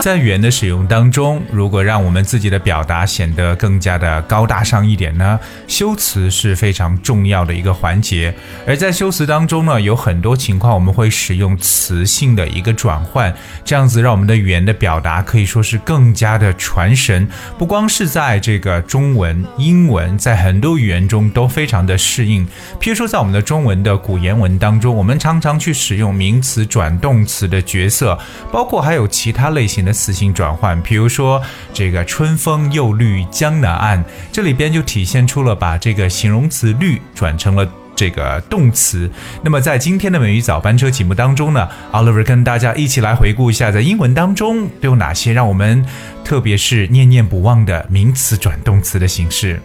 在语言的使用当中，如果让我们自己的表达显得更加的高大上一点呢，修辞是非常重要的一个环节。而在修辞当中呢，有很多情况我们会使用词性的一个转换，这样子让我们的语言的表达可以说是更加的传神。不光是在这个中文、英文，在很多语言中都非常的适应。譬如说，在我们的中文的古言文当中，我们常常去使用名词转动词的角色，包括还有其他类型的词性转换，比如说这个“春风又绿江南岸”，这里边就体现出了把这个形容词“绿”转成了。这个动词。那么在今天的美语早班车节目当中呢，Oliver 跟大家一起来回顾一下，在英文当中都有哪些让我们特别是念念不忘的名词转动词的形式。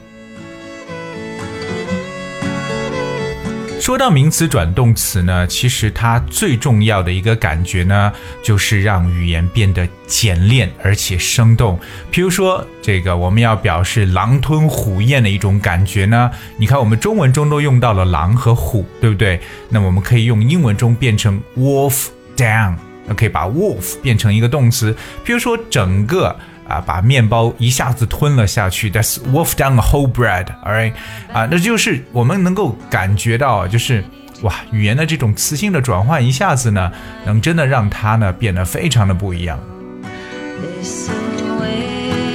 说到名词转动词呢，其实它最重要的一个感觉呢，就是让语言变得简练而且生动。比如说，这个我们要表示狼吞虎咽的一种感觉呢，你看我们中文中都用到了狼和虎，对不对？那我们可以用英文中变成 wolf down，可以把 wolf 变成一个动词。比如说，整个。啊，把面包一下子吞了下去，That's wolf down a whole bread，alright，啊，那就是我们能够感觉到，就是哇，语言的这种词性的转换，一下子呢，能真的让它呢变得非常的不一样。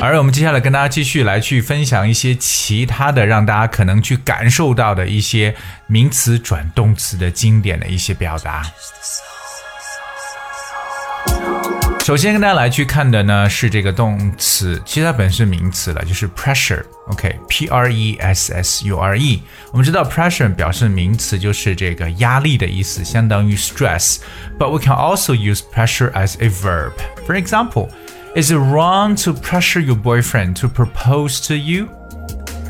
而我们接下来跟大家继续来去分享一些其他的，让大家可能去感受到的一些名词转动词的经典的一些表达。首先跟大家来去看的呢是这个动词，其实它本身是名词了，就是 pressure，OK，P、R E S S U R E。我们知道 pressure 表示名词就是这个压力的意思，相当于 stress。But we can also use pressure as a verb. For example, is it wrong to pressure your boyfriend to propose to you?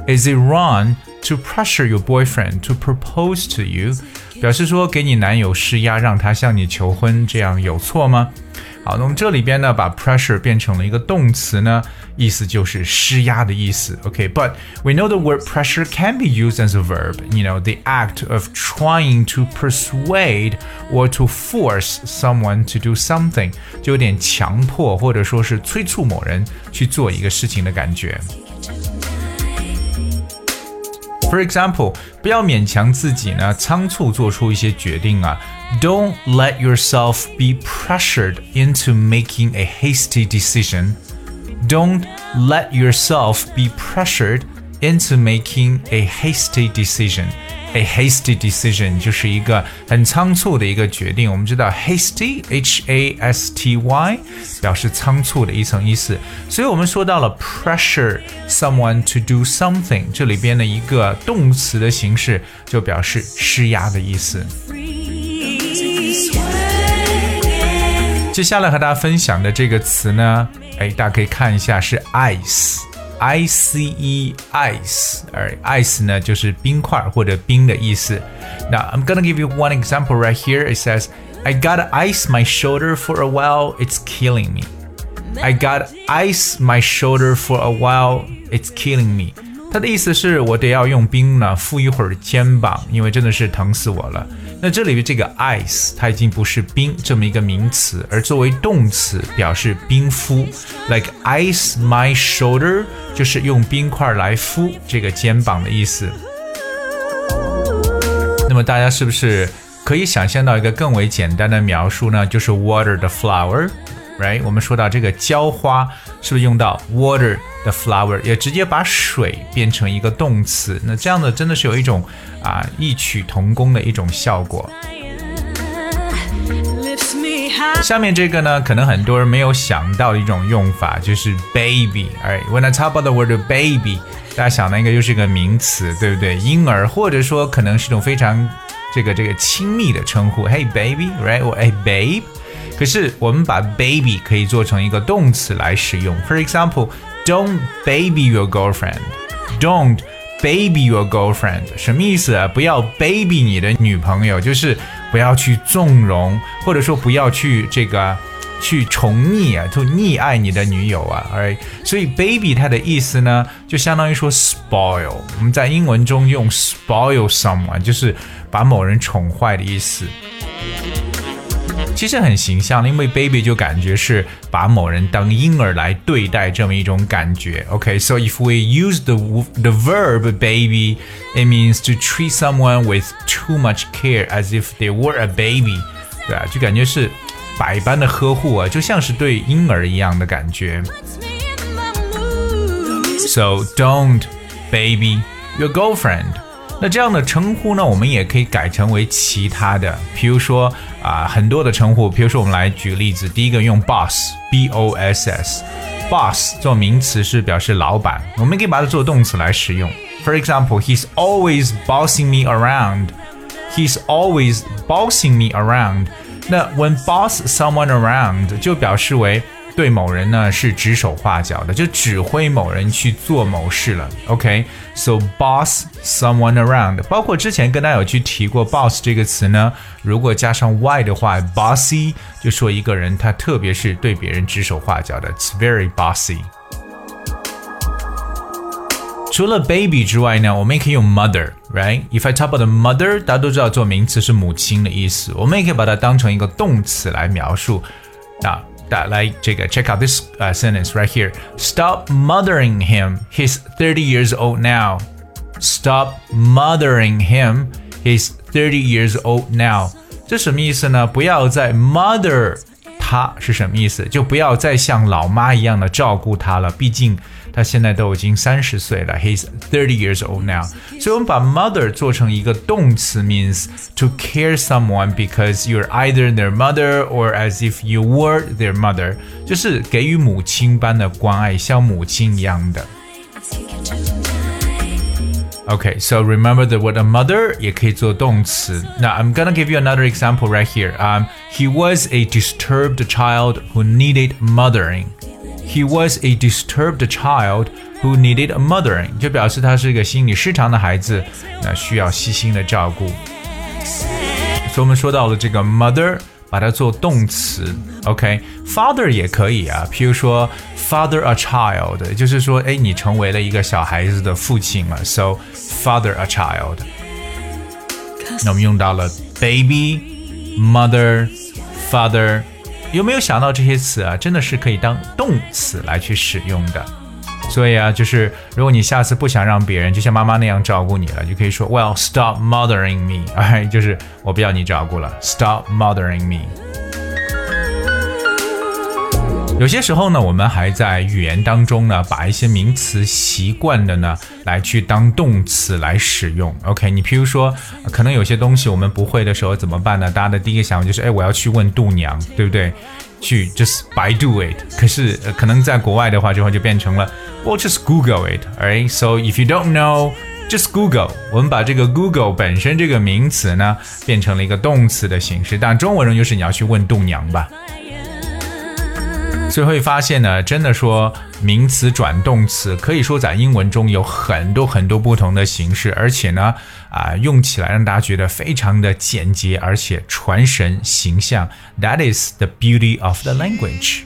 Is it wrong to pressure your boyfriend to propose to you？表示说给你男友施压，让他向你求婚，这样有错吗？好，那我们这里边呢，把 pressure 变成了一个动词呢，意思就是施压的意思。OK，but、we know the word pressure can be used as a verb. You know, the act of trying to persuade or to force someone to do something，就有点强迫或者说是催促某人去做一个事情的感觉。 For example，不要勉强自己呢，仓促做出一些决定啊。Don't let yourself be pressured into making a hasty decision. Don't let yourself be pressured into making a hasty decision. A hasty decision 就是一个很仓促的一个决定。我们知道 hasty h a s t y 表示仓促的一层意思，所以我们说到了 pressure someone to do something，这里边的一个动词的形式就表示施压的意思。接下来和大家分享的这个词呢，哎，大家可以看一下是 ice。I C E ice，而 ice 呢就是冰块或者冰的意思。Now I'm gonna give you one example right here. It says, "I gotta ice my shoulder for a while. It's killing me." I got ice my shoulder for a while. It's killing me. 它的意思是我得要用冰呢敷一会儿肩膀，因为真的是疼死我了。那这里的这个 ice 它已经不是冰这么一个名词，而作为动词表示冰敷，like ice my shoulder 就是用冰块来敷这个肩膀的意思。那么大家是不是可以想象到一个更为简单的描述呢？就是 water the flower。right？我们说到这个浇花，是不是用到 water the flower，也直接把水变成一个动词？那这样的真的是有一种啊异曲同工的一种效果。下面这个呢，可能很多人没有想到的一种用法，就是 baby。哎，when I talk about the word baby，大家想到应该就是一个名词，对不对？婴儿，或者说可能是一种非常这个这个亲密的称呼，Hey baby，right？或 Hey babe。可是我们把 baby 可以做成一个动词来使用。For example, don't baby your girlfriend. Don't baby your girlfriend 什么意思啊？不要 baby 你的女朋友，就是不要去纵容，或者说不要去这个去宠溺啊，就溺爱你的女友啊。right？所以 baby 它的意思呢，就相当于说 spoil。我们在英文中用 spoil someone，就是把某人宠坏的意思。其实很形象，因为 baby 就感觉是把某人当婴儿来对待这么一种感觉。OK，so、okay, if we use the the verb baby, it means to treat someone with too much care as if they were a baby，对啊，就感觉是百般的呵护啊，就像是对婴儿一样的感觉。So don't baby your girlfriend。 那这样的称呼呢，我们也可以改成为其他的，比如说啊，很多的称呼，比如说我们来举个例子，第一个用 boss，b o s s，boss 做名词是表示老板，我们可以把它做动词来使用。For example, he's always bossing me around. He's always bossing me around. 那 when boss someone around 就表示为。对某人呢是指手画脚的，就指挥某人去做某事了。OK，so、boss someone around，包括之前跟大家有去提过 boss 这个词呢，如果加上 y 的话，bossy 就说一个人他特别是对别人指手画脚的，it's very bossy。除了 baby 之外呢，我们也可以用 mother，right？If I talk about mother，大家都知道做名词是母亲的意思，我们也可以把它当成一个动词来描述。那 that like check out this uh, sentence right here. Stop mothering him. He's 30 years old now. Stop mothering him. He's 30 years old now. 这什么意思呢？不要再 mother 他是什么意思？就不要再像老妈一样的照顾他了。毕竟 他现在都已经三十岁了，He's thirty years old now。所以我们把 mother 做成一个动词，means to care someone because you're either their mother or as if you were their mother，就是给予母亲般的关爱，像母亲一样的。Okay, so remember the word a mother 也可以做动词。Now I'm gonna give you another example right here. Um, he was a disturbed child who needed mothering. He was a disturbed child who needed a mothering，就表示他是一个心理失常的孩子，那需要细心的照顾。所以我们说到了这个 mother，把它做动词。OK，father、okay? 也可以啊，譬如说 father a child，就是说，哎，你成为了一个小孩子的父亲了。So father a child。那我们用到了 baby、mother、father。 有没有想到这些词啊，真的是可以当动词来去使用的？所以啊，就是如果你下次不想让别人就像妈妈那样照顾你了，就可以说 Well, stop mothering me，哎，就是我不要你照顾了，Stop mothering me。有些时候呢，我们还在语言当中呢，把一些名词习惯的呢，来去当动词来使用。OK，你譬如说，可能有些东西我们不会的时候怎么办呢？大家的第一个想法就是，哎，我要去问度娘，对不对？去 just by do it。可是可能在国外的话，之后就变成了，well just Google it。Alright，so if you don't know，just Google。我们把这个 Google 本身这个名词呢，变成了一个动词的形式，但中文中就是你要去问度娘吧。所以会发现呢，真的说名词转动词，可以说在英文中有很多很多不同的形式，而且呢，啊，用起来让大家觉得非常的简洁，而且传神形象。That is the beauty of the language。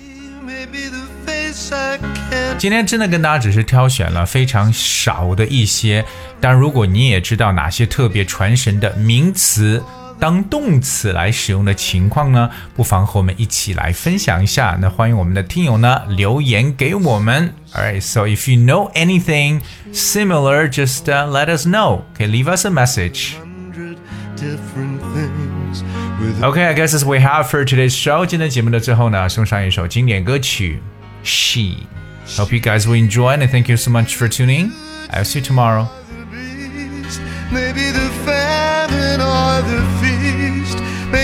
今天真的跟大家只是挑选了非常少的一些，但如果你也知道哪些特别传神的名词。当动词来使用的情况呢，不妨和我们一起来分享一下。那欢迎我们的听友呢留言给我们。Alright, so if you know anything similar, just uh, let us know. Okay, leave us a message. Okay, I guess as we have for today's show. 今天节目的最后呢，送上一首经典歌曲《She》。Hope you guys will enjoy and thank you so much for tuning. I'll see you tomorrow. Maybe the famine or the feast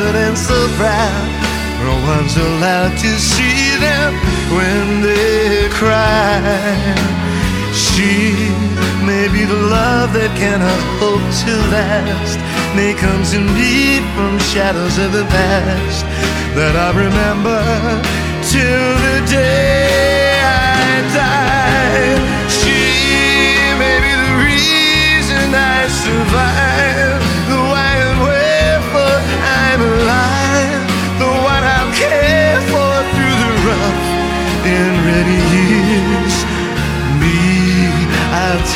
So and so proud. No one's allowed to see them when they cry. She may be the love that cannot hope to last. May come to me from shadows of the past that I remember till the day I die. She may be the reason I survive,